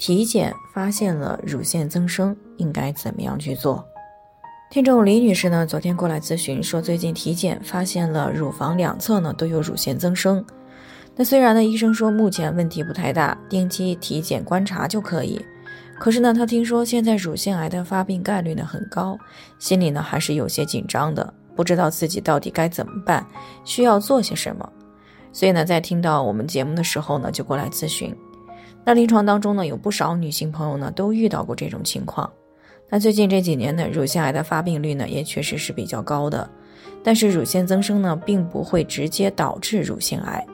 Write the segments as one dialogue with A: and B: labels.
A: 体检发现了乳腺增生，应该怎么样去做？听众李女士呢，昨天过来咨询说，最近体检发现了乳房两侧呢都有乳腺增生。那虽然呢，医生说目前问题不太大，定期体检观察就可以。可是呢，她听说现在乳腺癌的发病概率呢很高，心里呢还是有些紧张的，不知道自己到底该怎么办，需要做些什么。所以呢，在听到我们节目的时候呢，就过来咨询。那临床当中呢，有不少女性朋友呢都遇到过这种情况。那最近这几年呢，乳腺癌的发病率呢也确实是比较高的。但是乳腺增生呢，并不会直接导致乳腺癌，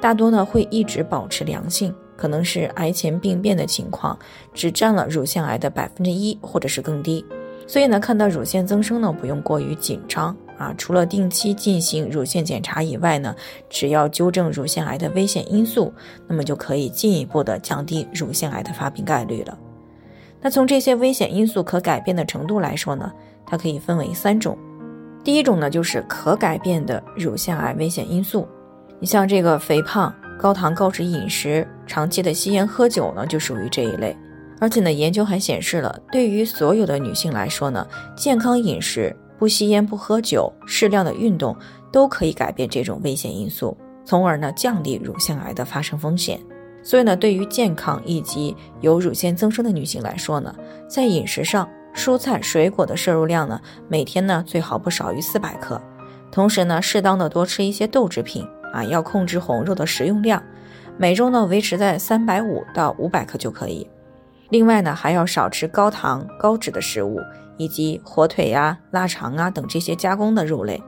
A: 大多呢会一直保持良性，可能是癌前病变的情况，只占了乳腺癌的百分之一或者是更低。所以呢，看到乳腺增生呢，不用过于紧张。啊，除了定期进行乳腺检查以外呢，只要纠正乳腺癌的危险因素，那么就可以进一步的降低乳腺癌的发病概率了。那从这些危险因素可改变的程度来说呢，它可以分为三种。第一种呢，就是可改变的乳腺癌危险因素，你像这个肥胖、高糖高脂饮食、长期的吸烟喝酒呢，就属于这一类。而且呢，研究还显示了，对于所有的女性来说呢，健康饮食。不吸烟、不喝酒、适量的运动，都可以改变这种危险因素，从而呢降低乳腺癌的发生风险。所以呢，对于健康以及有乳腺增生的女性来说呢，在饮食上，蔬菜水果的摄入量呢，每天呢最好不少于四百克，同时呢，适当的多吃一些豆制品啊，要控制红肉的食用量，每周呢维持在三百五到五百克就可以。另外呢，还要少吃高糖高脂的食物。以及火腿呀、腊肠啊等这些加工的肉类。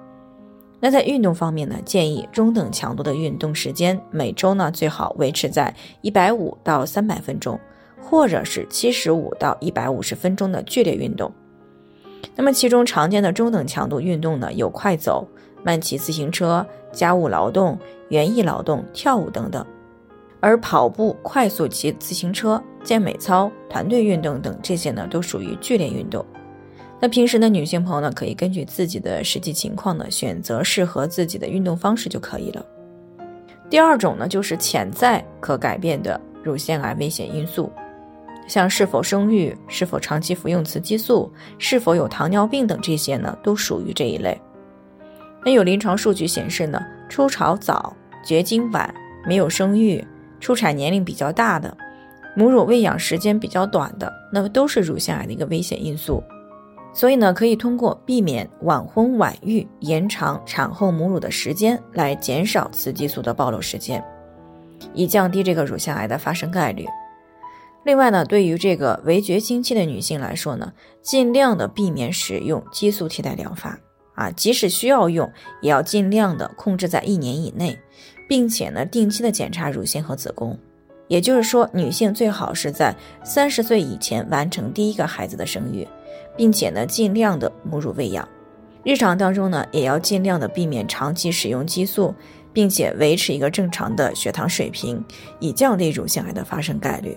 A: 那在运动方面呢，建议中等强度的运动时间，每周呢最好维持在一百五到三百分钟，或者是七十五到一百五十分钟的剧烈运动。那么其中常见的中等强度运动呢，有快走、慢骑自行车、家务劳动、园艺劳动、跳舞等等。而跑步、快速骑自行车、健美操、团队运动等这些呢，都属于剧烈运动。那平时的女性朋友呢，可以根据自己的实际情况呢，选择适合自己的运动方式就可以了。第二种呢，就是潜在可改变的乳腺癌危险因素，像是否生育、是否长期服用雌激素、是否有糖尿病等这些呢，都属于这一类。那有临床数据显示呢，初潮早、绝经晚、没有生育、出产年龄比较大的、母乳喂养时间比较短的，那么都是乳腺癌的一个危险因素。所以呢，可以通过避免晚婚晚育、延长产后母乳的时间，来减少雌激素的暴露时间，以降低这个乳腺癌的发生概率。另外呢，对于这个围绝经期的女性来说呢，尽量的避免使用激素替代疗法啊，即使需要用，也要尽量的控制在一年以内，并且呢，定期的检查乳腺和子宫。也就是说，女性最好是在三十岁以前完成第一个孩子的生育。并且呢，尽量的母乳喂养，日常当中呢，也要尽量的避免长期使用激素，并且维持一个正常的血糖水平，以降低乳腺癌的发生概率。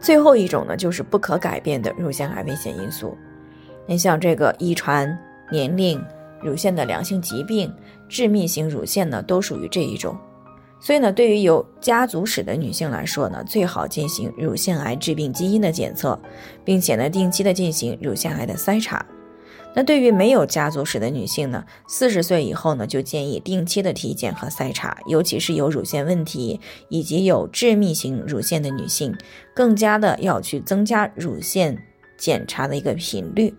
A: 最后一种呢，就是不可改变的乳腺癌危险因素，你像这个遗传、年龄、乳腺的良性疾病、致密型乳腺呢，都属于这一种。所以呢，对于有家族史的女性来说呢，最好进行乳腺癌致病基因的检测，并且呢，定期的进行乳腺癌的筛查。那对于没有家族史的女性呢，四十岁以后呢，就建议定期的体检和筛查，尤其是有乳腺问题以及有致密型乳腺的女性，更加的要去增加乳腺检查的一个频率。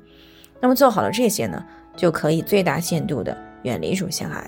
A: 那么做好了这些呢，就可以最大限度的远离乳腺癌。